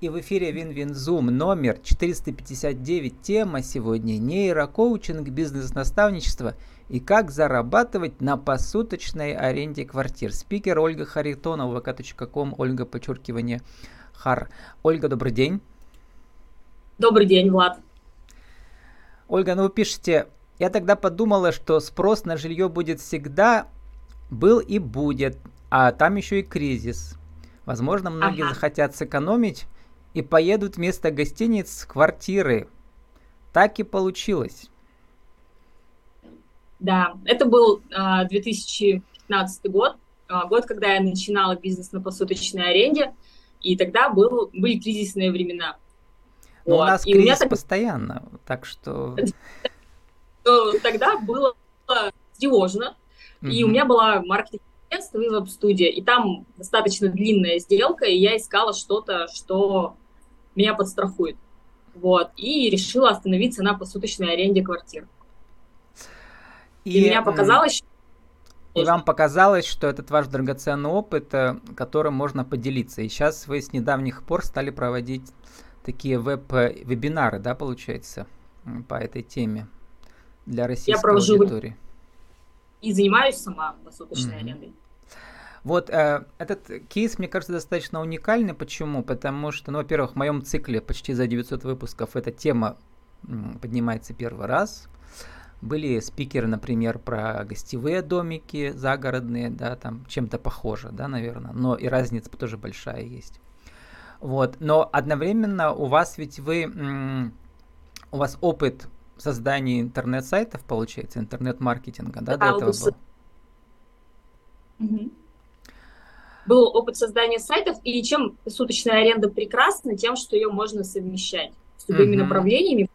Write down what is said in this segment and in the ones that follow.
И в эфире WinWinZoom номер 459. Тема сегодня нейрокоучинг, бизнес-наставничество и как зарабатывать на посуточной аренде квартир. Спикер Ольга Харитонова, vk.com, Ольга, подчеркивание, Хар. Ольга, добрый день. Добрый день, Влад. Ольга, ну вы пишете, я тогда подумала, что спрос на жилье будет всегда, был и будет, а там еще и кризис. Возможно, многие ага. захотят сэкономить и поедут вместо гостиниц в квартиры. Так и получилось. Да, это был а, 2015 год, а, год, когда я начинала бизнес на посуточной аренде, и тогда был, были кризисные времена. Но вот. у нас и кризис так... постоянно, так что... Тогда было тревожно, и у меня была маркетинг агентство и веб-студия, и там достаточно длинная сделка, и я искала что-то, что меня подстрахует. Вот, и решила остановиться на посуточной аренде квартир. И, и мне показалось, и вам показалось, что этот ваш драгоценный опыт, э, которым можно поделиться. И сейчас вы с недавних пор стали проводить такие веб-вебинары, да, получается, по этой теме для российской Я провожу аудитории. И занимаюсь сама посуточной mm-hmm. арендой. Вот э, этот кейс, мне кажется, достаточно уникальный. Почему? Потому что, ну, во-первых, в моем цикле почти за 900 выпусков эта тема поднимается первый раз. Были спикеры, например, про гостевые домики загородные, да, там чем-то похоже, да, наверное, но и разница тоже большая есть. Вот, но одновременно у вас ведь вы, у вас опыт создания интернет-сайтов, получается, интернет-маркетинга, да, да до этого был? Угу был опыт создания сайтов, и чем суточная аренда прекрасна, тем, что ее можно совмещать с любыми mm-hmm. направлениями.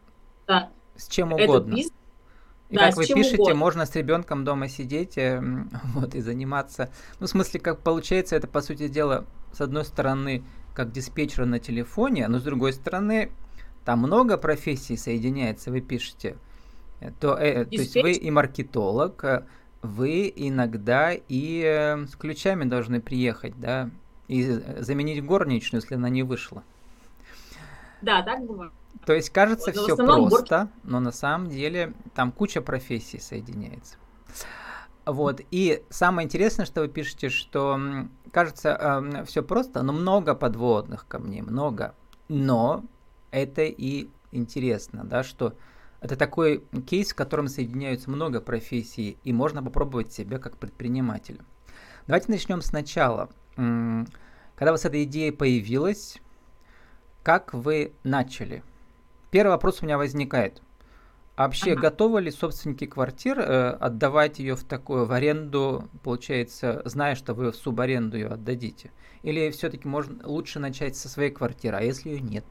Да, с чем угодно. Бизнес, и да, как вы пишете, угодно. можно с ребенком дома сидеть э, вот, и заниматься. Ну, в смысле, как получается, это, по сути дела, с одной стороны, как диспетчер на телефоне, но с другой стороны, там много профессий соединяется, вы пишете. Э, то, э, то есть вы и маркетолог, э, вы иногда и э, с ключами должны приехать, да, и заменить горничную, если она не вышла. Да, так бывает. То есть кажется вот, все просто, гор... но на самом деле там куча профессий соединяется. Вот, и самое интересное, что вы пишете, что кажется э, все просто, но много подводных камней, много. Но это и интересно, да, что это такой кейс, в котором соединяются много профессий, и можно попробовать себя как предпринимателя. Давайте начнем сначала. Когда у вас эта идея появилась, как вы начали? Первый вопрос у меня возникает. Вообще, ага. готовы ли собственники квартир э, отдавать ее в такую в аренду, получается, зная, что вы в субаренду ее отдадите? Или все-таки можно лучше начать со своей квартиры, а если ее нет?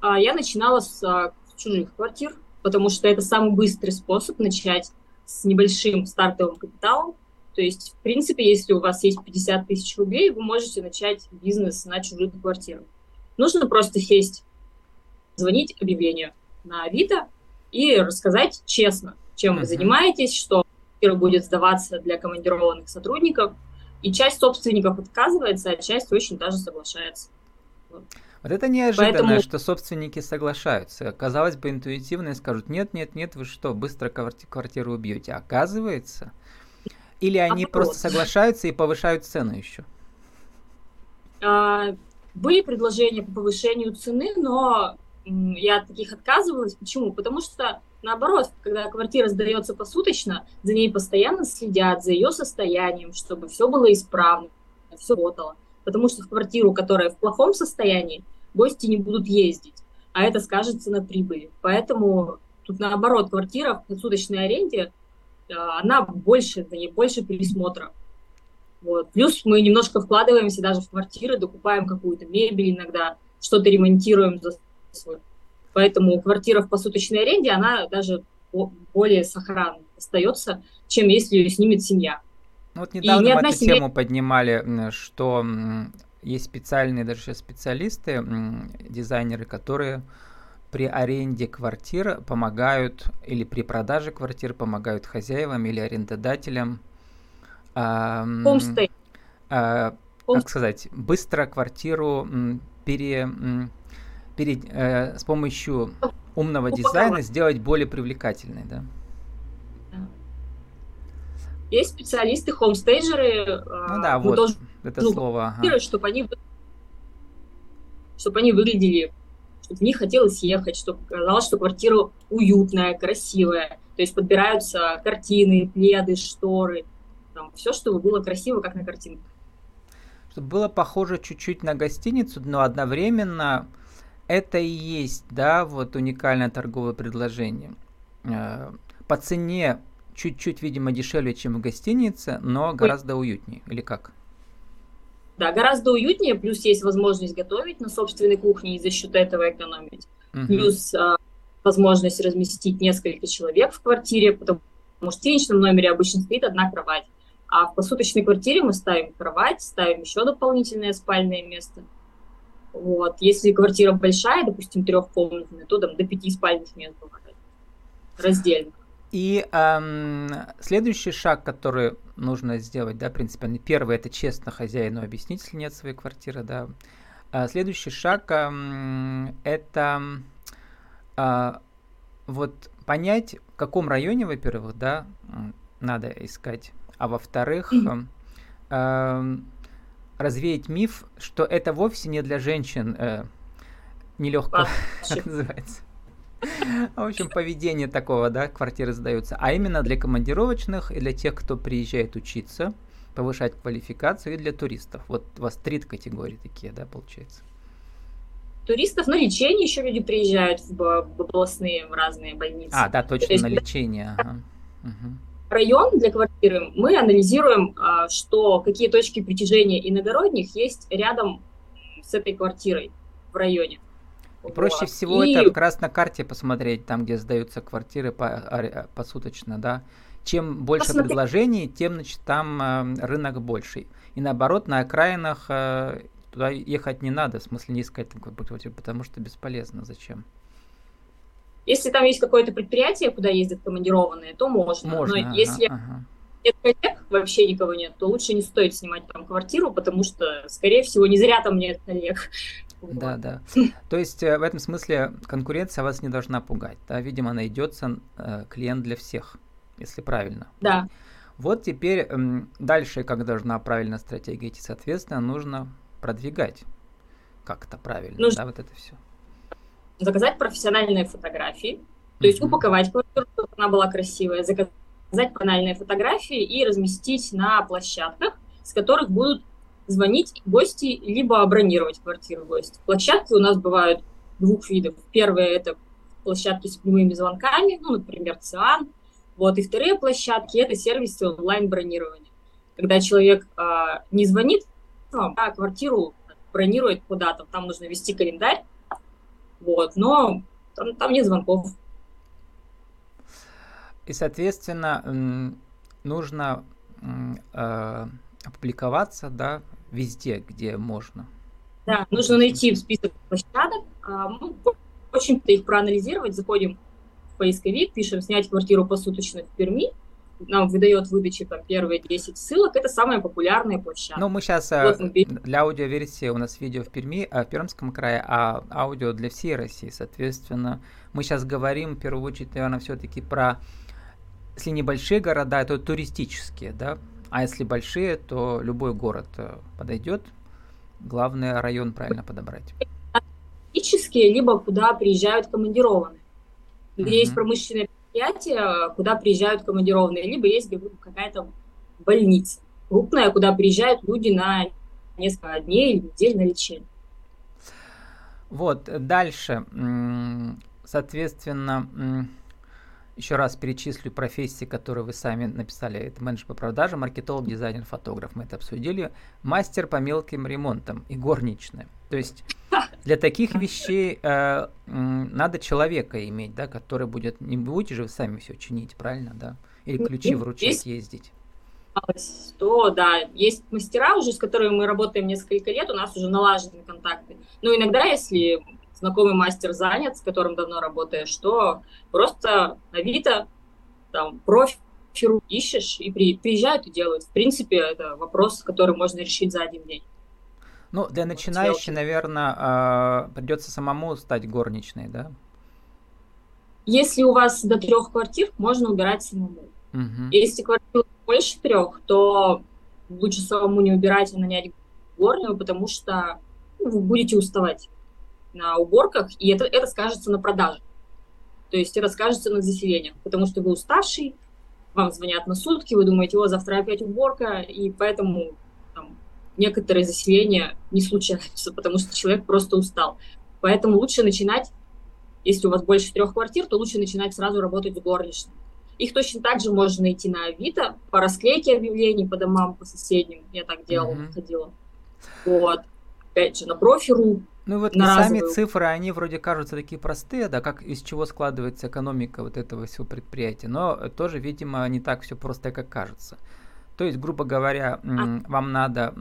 А, я начинала с а, чужих квартир, потому что это самый быстрый способ начать с небольшим стартовым капиталом. То есть, в принципе, если у вас есть 50 тысяч рублей, вы можете начать бизнес на чужих квартирах. Нужно просто сесть, звонить объявлению на Авито и рассказать честно, чем uh-huh. вы занимаетесь, что квартира будет сдаваться для командированных сотрудников. И часть собственников отказывается, а часть очень даже соглашается. Вот. Вот это неожиданно, Поэтому... что собственники соглашаются. Казалось бы, интуитивно скажут, нет, нет, нет, вы что, быстро квартиру убьете. Оказывается. Или они а просто соглашаются и повышают цену еще? А, были предложения по повышению цены, но я от таких отказывалась. Почему? Потому что, наоборот, когда квартира сдается посуточно, за ней постоянно следят, за ее состоянием, чтобы все было исправно, все работало потому что в квартиру, которая в плохом состоянии, гости не будут ездить, а это скажется на прибыли. Поэтому тут наоборот, квартира в суточной аренде, э, она больше, за ней больше пересмотра. Вот. Плюс мы немножко вкладываемся даже в квартиры, докупаем какую-то мебель иногда, что-то ремонтируем за свой. Поэтому квартира в посуточной аренде, она даже более сохранной остается, чем если ее снимет семья. Ну, вот недавно мы эту семья... тему поднимали, что есть специальные даже сейчас специалисты, дизайнеры, которые при аренде квартир помогают или при продаже квартир помогают хозяевам или арендодателям. Э, э, как сказать, быстро квартиру пере, пере, э, с помощью умного дизайна сделать более привлекательной, да? Есть специалисты, хомстейджеры. Ну да, вот. должны, это ну, слово. Ага. Чтобы они, чтобы они выглядели, чтобы в них хотелось ехать, чтобы казалось, что квартира уютная, красивая. То есть подбираются картины, пледы, шторы, там, все, чтобы было красиво, как на картинке. Чтобы было похоже чуть-чуть на гостиницу, но одновременно это и есть, да, вот уникальное торговое предложение. Э, по цене чуть-чуть, видимо, дешевле, чем в гостинице, но гораздо уютнее, или как? Да, гораздо уютнее, плюс есть возможность готовить на собственной кухне и за счет этого экономить. Угу. Плюс а, возможность разместить несколько человек в квартире, потому что в гостиничном номере обычно стоит одна кровать. А в посуточной квартире мы ставим кровать, ставим еще дополнительное спальное место. Вот. Если квартира большая, допустим, трехкомнатная, то там до пяти спальных мест бывает раздельно. И эм, следующий шаг, который нужно сделать, да, принципиально, первый это честно хозяину объяснить, если нет своей квартиры, да. А следующий шаг эм, это э, вот понять, в каком районе, во-первых, да, надо искать, а во-вторых, э, э, развеять миф, что это вовсе не для женщин э, нелегкого, как называется в общем, поведение такого, да, квартиры сдаются. А именно для командировочных и для тех, кто приезжает учиться, повышать квалификацию, и для туристов. Вот у вас три категории такие, да, получается? Туристов на лечение еще люди приезжают в, областные в разные больницы. А, да, точно, есть, на лечение. Ага. Угу. Район для квартиры мы анализируем, а, что какие точки притяжения иногородних есть рядом с этой квартирой в районе. Проще вот. всего и... это как раз на карте посмотреть, там, где сдаются квартиры по, посуточно, да. Чем больше Посмотри. предложений, тем, значит, там э, рынок больший. И наоборот, на окраинах э, туда ехать не надо, в смысле не искать там квартиру, потому что бесполезно. Зачем? Если там есть какое-то предприятие, куда ездят командированные, то можно. можно Но ага, если ага. нет коллег, вообще никого нет, то лучше не стоит снимать там квартиру, потому что, скорее всего, не зря там нет коллег. Да, да. То есть э, в этом смысле конкуренция вас не должна пугать. Да? Видимо, найдется э, клиент для всех, если правильно. Да. Вот теперь э, дальше, как должна правильно стратегия идти, соответственно, нужно продвигать как-то правильно, нужно да, вот это все. Заказать профессиональные фотографии, то есть упаковать квартиру, чтобы она была красивая, заказать профессиональные фотографии и разместить на площадках, с которых будут звонить гости, либо бронировать квартиру гостя. Площадки у нас бывают двух видов. Первое – это площадки с прямыми звонками, ну, например, ЦИАН. Вот, и вторые площадки – это сервисы онлайн-бронирования. Когда человек а, не звонит вам, а квартиру бронирует куда-то, там нужно вести календарь, вот, но там, там нет звонков. И, соответственно, нужно э, опубликоваться, да, везде, где можно. Да, нужно найти список площадок, а, ну, в общем-то их проанализировать, заходим в поисковик, пишем «снять квартиру посуточно в Перми», нам выдает выдачи там первые 10 ссылок, это самая популярная площадка. Ну, мы сейчас э, вот мы... для аудиоверсии у нас видео в Перми, а, в Пермском крае, а аудио для всей России, соответственно. Мы сейчас говорим, в первую очередь, наверное, все-таки про, если небольшие города, то туристические, да, а если большие, то любой город э, подойдет. Главное район правильно подобрать. Туристические, либо куда приезжают командированные. Где uh-huh. есть промышленные предприятия, куда приезжают командированные, либо есть какая-то больница крупная, куда приезжают люди на несколько дней или недель на лечение. Вот, дальше, соответственно, еще раз перечислю профессии, которые вы сами написали. Это менеджер по продажам, маркетолог, дизайнер, фотограф. Мы это обсудили. Мастер по мелким ремонтам и горничная. То есть для таких вещей э, надо человека иметь, да, который будет, не будете же вы сами все чинить, правильно, да? Или ключи вручать, ездить. То, да, есть мастера уже, с которыми мы работаем несколько лет, у нас уже налажены контакты. Но иногда, если знакомый мастер занят, с которым давно работаешь, что просто Авито там профиру ищешь и при, приезжают и делают. В принципе, это вопрос, который можно решить за один день. Ну, для начинающей, наверное, а, придется самому стать горничной, да? Если у вас до трех квартир, можно убирать самому. Угу. Если квартир больше трех, то лучше самому не убирать, а нанять горнего, потому что ну, вы будете уставать на уборках, и это, это скажется на продаже. То есть это скажется на заселениях, потому что вы уставший, вам звонят на сутки, вы думаете, о, завтра опять уборка, и поэтому там, некоторые заселения не случаются, потому что человек просто устал. Поэтому лучше начинать, если у вас больше трех квартир, то лучше начинать сразу работать с горничной. Их точно так же можно найти на Авито по расклейке объявлений по домам, по соседним. Я так делала, mm-hmm. ходила. Вот. Опять же, на профи.ру. Ну вот и сами цифры, они вроде кажутся такие простые, да, как из чего складывается экономика вот этого всего предприятия, но тоже, видимо, не так все просто, как кажется. То есть, грубо говоря, а. вам надо,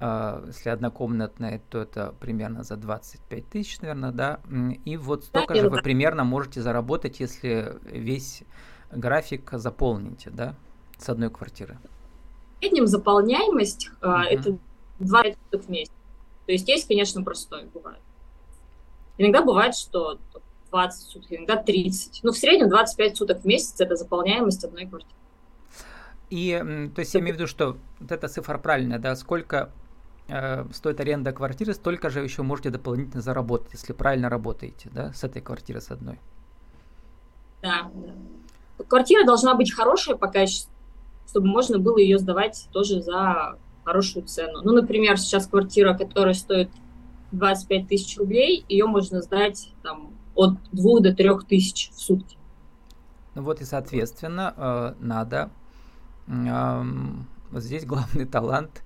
а, если однокомнатная, то это примерно за 25 тысяч, наверное, да, и вот столько да, же вы примерно можете заработать, если весь график заполните, да, с одной квартиры. В среднем заполняемость uh-huh. это 2 в месяц. То есть есть, конечно, простой бывает. Иногда бывает, что 20 суток, иногда 30. Но в среднем 25 суток в месяц это заполняемость одной квартиры. И, то есть я имею в виду, что вот эта цифра правильная, да, сколько э, стоит аренда квартиры, столько же еще можете дополнительно заработать, если правильно работаете, да, с этой квартиры с одной. Да, да. Квартира должна быть хорошая по качеству, чтобы можно было ее сдавать тоже за хорошую цену. Ну, например, сейчас квартира, которая стоит 25 тысяч рублей, ее можно сдать там, от 2 до 3 тысяч в сутки. Ну вот и, соответственно, э, надо... Вот здесь главный талант.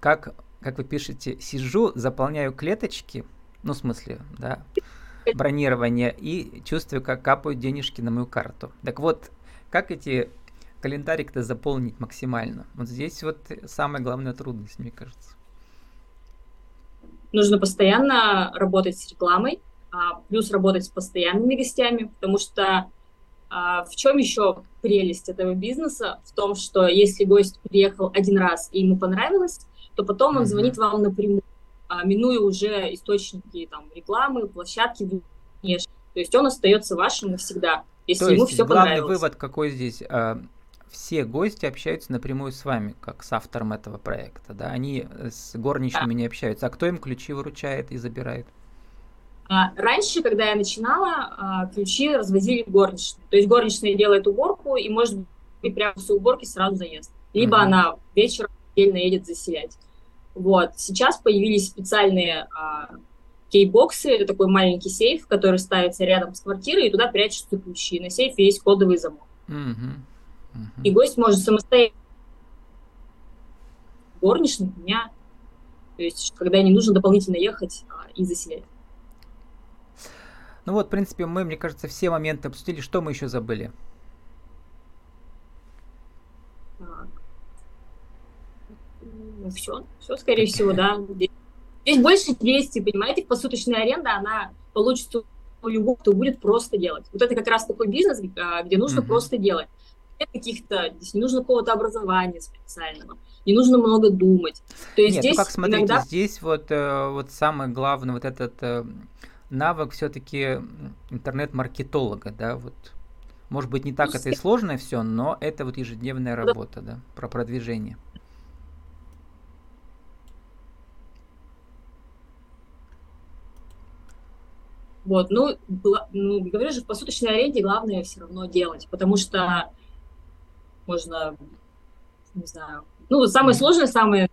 Как, как вы пишете, сижу, заполняю клеточки, ну, в смысле, да, бронирование, и чувствую, как капают денежки на мою карту. Так вот, как эти календарик-то заполнить максимально. Вот здесь вот самая главная трудность, мне кажется. Нужно постоянно работать с рекламой, а, плюс работать с постоянными гостями, потому что а, в чем еще прелесть этого бизнеса? В том, что если гость приехал один раз и ему понравилось, то потом он звонит вам напрямую, а, минуя уже источники там, рекламы, площадки внешние. То есть он остается вашим навсегда, если то ему все главный понравилось. вывод какой здесь? Все гости общаются напрямую с вами, как с автором этого проекта, да, они с горничными не общаются. А кто им ключи выручает и забирает? А, раньше, когда я начинала, а, ключи развозили горничные. То есть горничная делает уборку, и может быть прямо после уборки сразу заезд. Либо uh-huh. она вечером отдельно едет заселять. Вот. Сейчас появились специальные а, кей-боксы, это такой маленький сейф, который ставится рядом с квартирой, и туда прячутся ключи. На сейфе есть кодовый замок. Uh-huh. И гость может самостоятельно горничных дня, то есть когда не нужно дополнительно ехать а, и заселять. Ну вот, в принципе, мы, мне кажется, все моменты обсудили. Что мы еще забыли? Так. Ну, все, все, скорее всего, да. Здесь больше 200, понимаете, посуточная аренда, она получится у любого, кто будет просто делать. Вот это как раз такой бизнес, а, где нужно просто делать каких-то, здесь не нужно какого-то образования специального, не нужно много думать. То есть Нет, ну здесь ну как смотрите, иногда... здесь вот, э, вот самое главное, вот этот э, навык все-таки интернет-маркетолога, да, вот. Может быть, не так ну, это и сложно все, но это вот ежедневная работа, да, про продвижение. Вот, ну, ну, говорю же, в посуточной аренде главное все равно делать, потому что можно, не знаю, ну, самое сложное, самое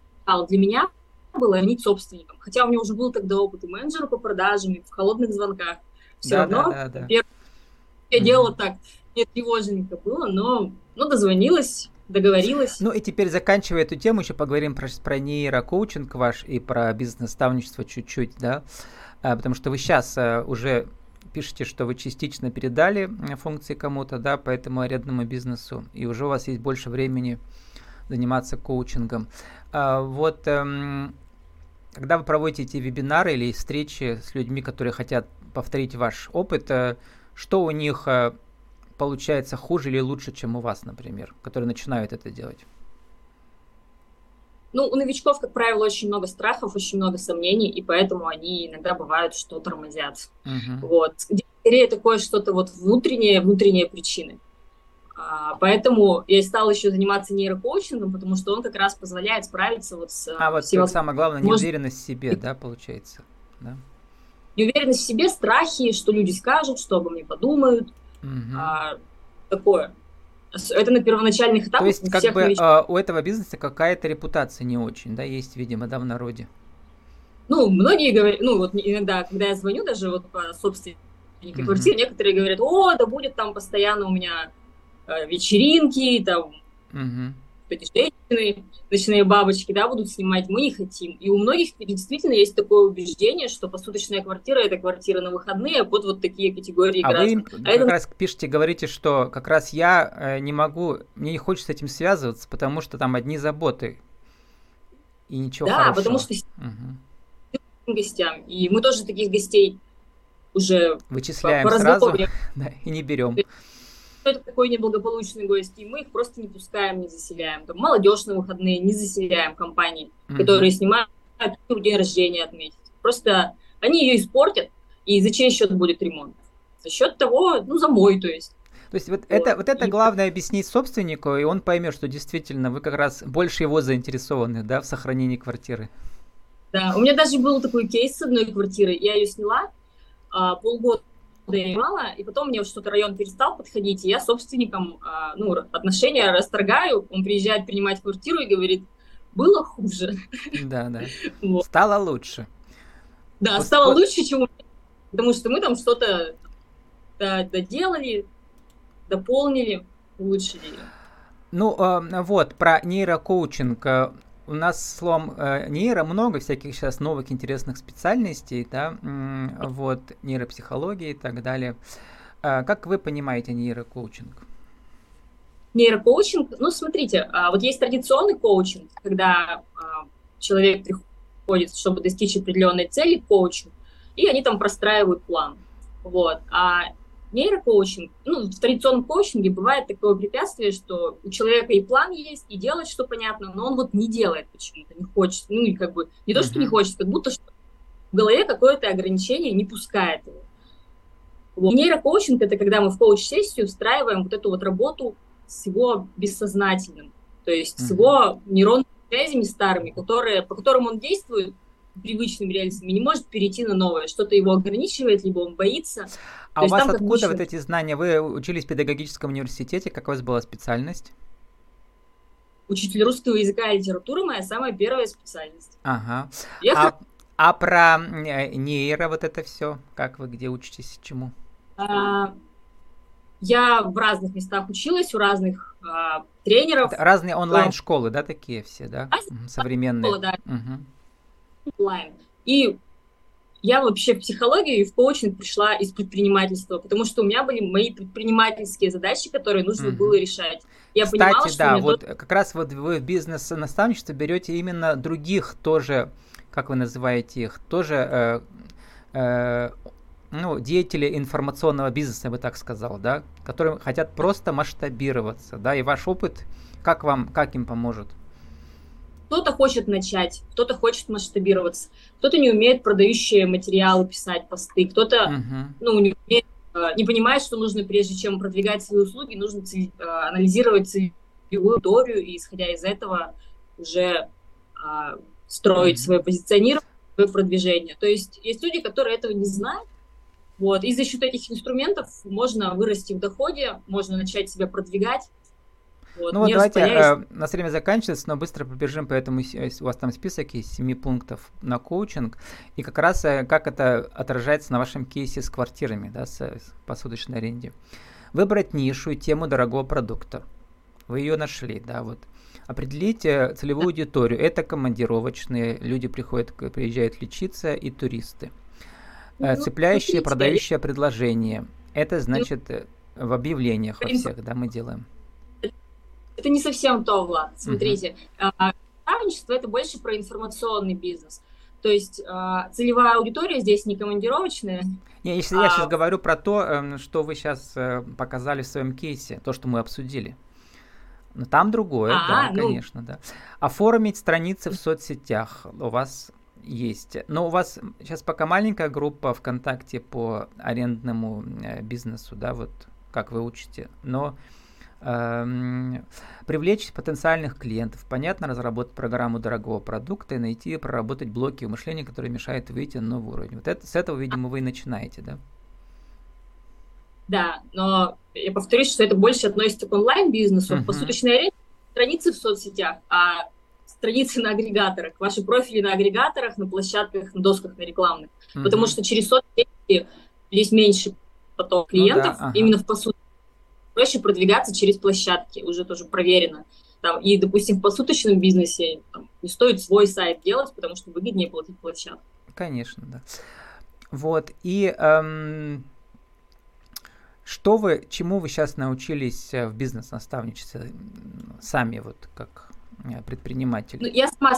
для меня было звонить собственникам. Хотя у меня уже был тогда опыт и менеджера по продажам, и в холодных звонках. Все да, равно да, да, да. я mm-hmm. делала так, не тревожненько было, но ну, дозвонилась, договорилась. Ну и теперь заканчивая эту тему, еще поговорим про, про нейрокоучинг ваш и про бизнес-наставничество чуть-чуть, да, а, потому что вы сейчас а, уже пишете, что вы частично передали функции кому-то, да, по этому арендному бизнесу, и уже у вас есть больше времени заниматься коучингом. А, вот эм, когда вы проводите эти вебинары или встречи с людьми, которые хотят повторить ваш опыт, э, что у них э, получается хуже или лучше, чем у вас, например, которые начинают это делать? Ну, у новичков, как правило, очень много страхов, очень много сомнений, и поэтому они иногда бывают, что тормозят. Uh-huh. Вот. Скорее такое что-то вот внутреннее, внутренние причины. А, поэтому я и стала еще заниматься нейрокоучингом, потому что он как раз позволяет справиться вот с... А вот всего... самое главное, неуверенность в себе, да, получается? Да? Неуверенность в себе, страхи, что люди скажут, что обо мне подумают. Uh-huh. А, такое. Это на первоначальных этапах. То есть, как бы новичков. у этого бизнеса какая-то репутация не очень, да, есть, видимо, да, в народе. Ну, многие говорят, ну, вот иногда, когда я звоню даже вот по собственнике mm-hmm. квартиры, некоторые говорят, о, да будет там постоянно у меня э, вечеринки, там, mm-hmm эти женщины, ночные бабочки, да, будут снимать, мы не хотим. И у многих действительно есть такое убеждение, что посуточная квартира – это квартира на выходные, а под вот такие категории а граждан. вы а как это... раз пишете, говорите, что как раз я э, не могу, мне не хочется с этим связываться, потому что там одни заботы и ничего да, хорошего. потому что угу. гостям, и мы тоже таких гостей уже вычисляем по сразу да, и не берем это такой неблагополучный гость, и мы их просто не пускаем, не заселяем. Там молодежь на выходные не заселяем компании, mm-hmm. которые снимают день рождения отметить. Просто они ее испортят, и за чей счет будет ремонт? За счет того, ну, за мой, то есть. То есть вот, вот. это, вот это главное объяснить собственнику, и он поймет, что действительно вы как раз больше его заинтересованы, да, в сохранении квартиры. Да, у меня даже был такой кейс с одной квартиры. Я ее сняла а, полгода донимала, и потом мне что-то район перестал подходить, и я собственником а, ну, отношения расторгаю, он приезжает принимать квартиру и говорит, было хуже. Да, да. Вот. Стало лучше. Да, вот, стало лучше, чем потому что мы там что-то доделали, дополнили, улучшили. Ну, э, вот, про нейрокоучинг. У нас словом э, нейро много всяких сейчас новых интересных специальностей, да, вот, нейропсихология и так далее. Э, как вы понимаете нейрокоучинг? Нейрокоучинг, ну, смотрите, а, вот есть традиционный коучинг, когда а, человек приходит, чтобы достичь определенной цели, коучинг, и они там простраивают план. Вот. А нейрокоучинг, ну, в традиционном коучинге бывает такое препятствие, что у человека и план есть, и делать что понятно, но он вот не делает почему-то, не хочет, ну, и как бы, не то, что не хочет, как будто что в голове какое-то ограничение не пускает его. Вот. Нейрокоучинг – это когда мы в коуч-сессию встраиваем вот эту вот работу с его бессознательным, то есть mm-hmm. с его нейронными связями старыми, которые, по которым он действует, привычными рельсами, не может перейти на новое, что-то его ограничивает, либо он боится. А То у вас откуда вот эти знания? Вы учились в педагогическом университете, какая у вас была специальность? Учитель русского языка и литературы моя самая первая специальность. Ага. Я... А, а про э, нейро вот это все, как вы где учитесь, чему? А, я в разных местах училась, у разных а, тренеров. Это разные онлайн-школы, да, такие все, да? Разные Современные. Школы, да. Угу онлайн. И я вообще в психологию и в коучинг пришла из предпринимательства, потому что у меня были мои предпринимательские задачи, которые нужно mm-hmm. было решать. Я Кстати, понимала, что да, вот тот... как раз вот вы в бизнес-наставничество берете именно других тоже, как вы называете их, тоже э, э, ну, деятели информационного бизнеса, я бы так сказал, да, которые хотят просто масштабироваться, да, и ваш опыт, как вам, как им поможет? Кто-то хочет начать, кто-то хочет масштабироваться, кто-то не умеет продающие материалы писать, посты, кто-то uh-huh. ну, не, умеет, э, не понимает, что нужно, прежде чем продвигать свои услуги, нужно цель, э, анализировать целевую аудиторию и, исходя из этого, уже а, строить uh-huh. свое позиционирование, свое продвижение. То есть есть люди, которые этого не знают, вот, и за счет этих инструментов можно вырасти в доходе, можно начать себя продвигать, вот, ну вот давайте, э, на время заканчивается, но быстро пробежим, поэтому у вас там список есть 7 пунктов на коучинг, и как раз э, как это отражается на вашем кейсе с квартирами, да, с, с посудочной аренде. Выбрать нишу и тему дорогого продукта. Вы ее нашли, да, вот. Определите целевую аудиторию. Это командировочные, люди приходят, приезжают лечиться и туристы. Э, ну, Цепляющее, продающее предложение. Это значит э, в объявлениях во всех, да, мы делаем это не совсем то, Влад. Смотрите, uh-huh. наставничество это больше про информационный бизнес. То есть а, целевая аудитория здесь не командировочная. Не, если а... я сейчас говорю про то, эм, что вы сейчас э, показали в своем кейсе, то, что мы обсудили. Ну, там другое, а, да, ну... конечно, да. Оформить страницы в соцсетях у вас есть. Но у вас сейчас пока маленькая группа ВКонтакте по арендному э, бизнесу, да, вот как вы учите. Но привлечь потенциальных клиентов, понятно, разработать программу дорогого продукта и найти, проработать блоки мышления, которые мешают выйти на новый уровень. Вот это, с этого, видимо, вы и начинаете, да? Да, но я повторюсь, что это больше относится к онлайн-бизнесу. Uh-huh. Посуточная аренда страницы в соцсетях, а страницы на агрегаторах, ваши профили на агрегаторах, на площадках, на досках, на рекламных. Uh-huh. Потому что через соцсети здесь меньше поток клиентов, ну, да, ага. именно в посуд. Проще продвигаться через площадки, уже тоже проверено. Там, и, допустим, в посуточном бизнесе там, не стоит свой сайт делать, потому что выгоднее платить площадку. Конечно, да. Вот, и эм, что вы, чему вы сейчас научились э, в бизнес-наставничестве сами, вот как э, предприниматель? Ну, я сама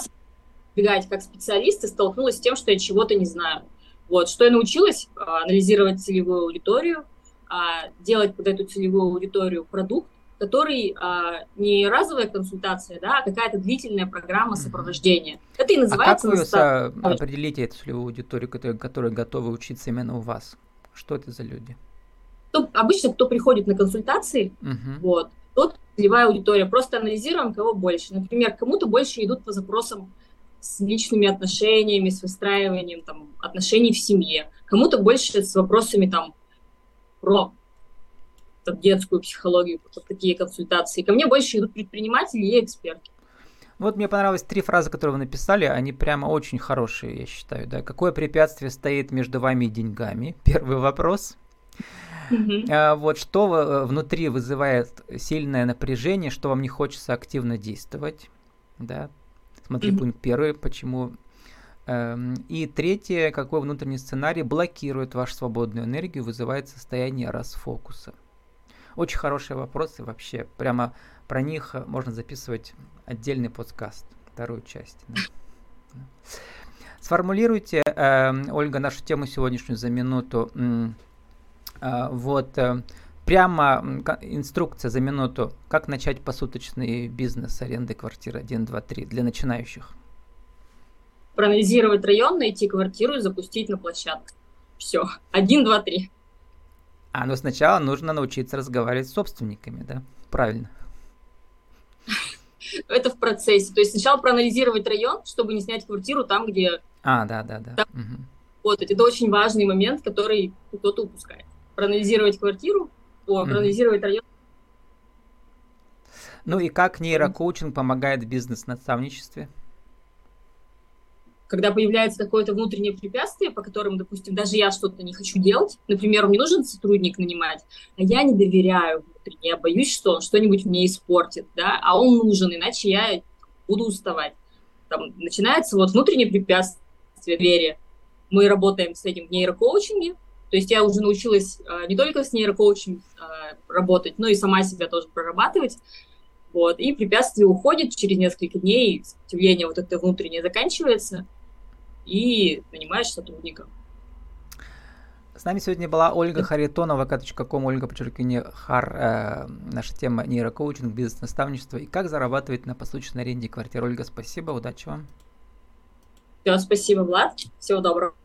бегать как специалист и столкнулась с тем, что я чего-то не знаю. Вот, что я научилась? А, анализировать целевую аудиторию, а, делать под эту целевую аудиторию продукт, который а, не разовая консультация, да, а какая-то длительная программа сопровождения. Это и называется... А как вы настав... определите эту целевую аудиторию, которая, которая готова учиться именно у вас? Что это за люди? Кто, обычно, кто приходит на консультации, uh-huh. вот, тот целевая аудитория. Просто анализируем, кого больше. Например, кому-то больше идут по запросам с личными отношениями, с выстраиванием там, отношений в семье. Кому-то больше с вопросами там, про там, детскую психологию, вот такие консультации. Ко мне больше идут предприниматели и эксперты. Вот мне понравились три фразы, которые вы написали, они прямо очень хорошие, я считаю. Да? Какое препятствие стоит между вами и деньгами? Первый вопрос. А, вот что э, внутри вызывает сильное напряжение, что вам не хочется активно действовать, да, Смотри, mm-hmm. пункт первый, почему. Эм, и третье, какой внутренний сценарий блокирует вашу свободную энергию, вызывает состояние расфокуса. Очень хорошие вопросы вообще. Прямо про них можно записывать отдельный подкаст, вторую часть. Да. Сформулируйте, э, Ольга, нашу тему сегодняшнюю за минуту. Э, вот э, прямо инструкция за минуту, как начать посуточный бизнес аренды квартиры 1, 2, 3 для начинающих. Проанализировать район, найти квартиру и запустить на площадку. Все. Один, два, три. А, ну сначала нужно научиться разговаривать с собственниками, да? Правильно. Это в процессе. То есть сначала проанализировать район, чтобы не снять квартиру там, где... А, да, да, да. Вот, это очень важный момент, который кто-то упускает. Проанализировать квартиру, по проанализировать район. Ну и как нейрокоучинг помогает в бизнес-наставничестве? Когда появляется какое-то внутреннее препятствие, по которым, допустим, даже я что-то не хочу делать, например, мне нужен сотрудник нанимать, а я не доверяю внутренне, я боюсь, что он что-нибудь мне испортит, да, а он нужен, иначе я буду уставать. Там начинается вот внутреннее препятствие двери. Мы работаем с этим в нейрокоучинге, то есть я уже научилась э, не только с нейрокоучем э, работать, но и сама себя тоже прорабатывать. Вот, и препятствие уходит через несколько дней, сопротивление вот это внутреннее заканчивается, и нанимаешь сотрудника. С нами сегодня была Ольга Харитонова, vk.com, Ольга, подчеркивание, хар, э, наша тема нейрокоучинг, бизнес-наставничество и как зарабатывать на посуточной аренде квартиры. Ольга, спасибо, удачи вам. Все, спасибо, Влад, всего доброго.